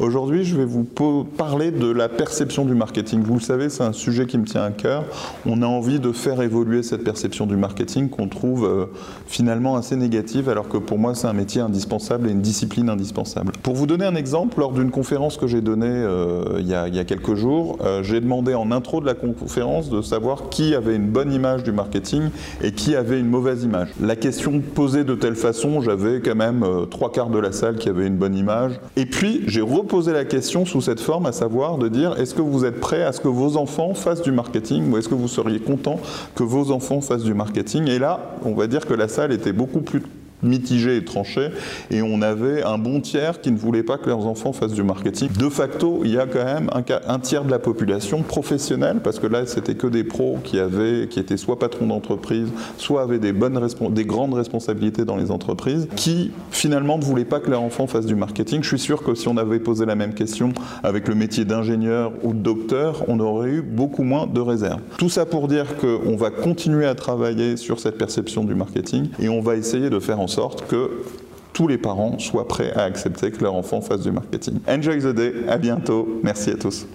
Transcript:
Aujourd'hui, je vais vous parler de la perception du marketing. Vous le savez, c'est un sujet qui me tient à cœur. On a envie de faire évoluer cette perception du marketing qu'on trouve euh, finalement assez négative, alors que pour moi, c'est un métier indispensable et une discipline indispensable. Pour vous donner un exemple, lors d'une conférence que j'ai donnée euh, il, y a, quelques jours, euh, j'ai demandé en intro de la conférence de savoir qui avait une bonne image du marketing et qui avait une mauvaise image. La question posée de telle façon, j'avais quand même trois quarts de la salle qui avait une bonne image. Et puis, j'ai poser la question sous cette forme, à savoir de dire est-ce que vous êtes prêt à ce que vos enfants fassent du marketing ou est-ce que vous seriez content que vos enfants fassent du marketing? Et là, on va dire que la salle était beaucoup plus mitigé et tranché, et on avait un bon tiers qui ne voulait pas que leurs enfants fassent du marketing. De facto, il y a quand même un, tiers de la population professionnelle, parce que là, c'était que des pros qui avaient, qui étaient soit patrons d'entreprise, soit avaient des bonnes, des grandes responsabilités dans les entreprises, qui finalement ne voulaient pas que leurs enfants fassent du marketing. Je suis sûr que si on avait posé la même question avec le métier d'ingénieur ou de docteur, on aurait eu beaucoup moins de réserves. Tout ça pour dire qu'on va continuer à travailler sur cette perception du marketing et on va essayer de faire en sorte que tous les parents soient prêts à accepter que leur enfant fasse du marketing. Enjoy the day, à bientôt, merci à tous.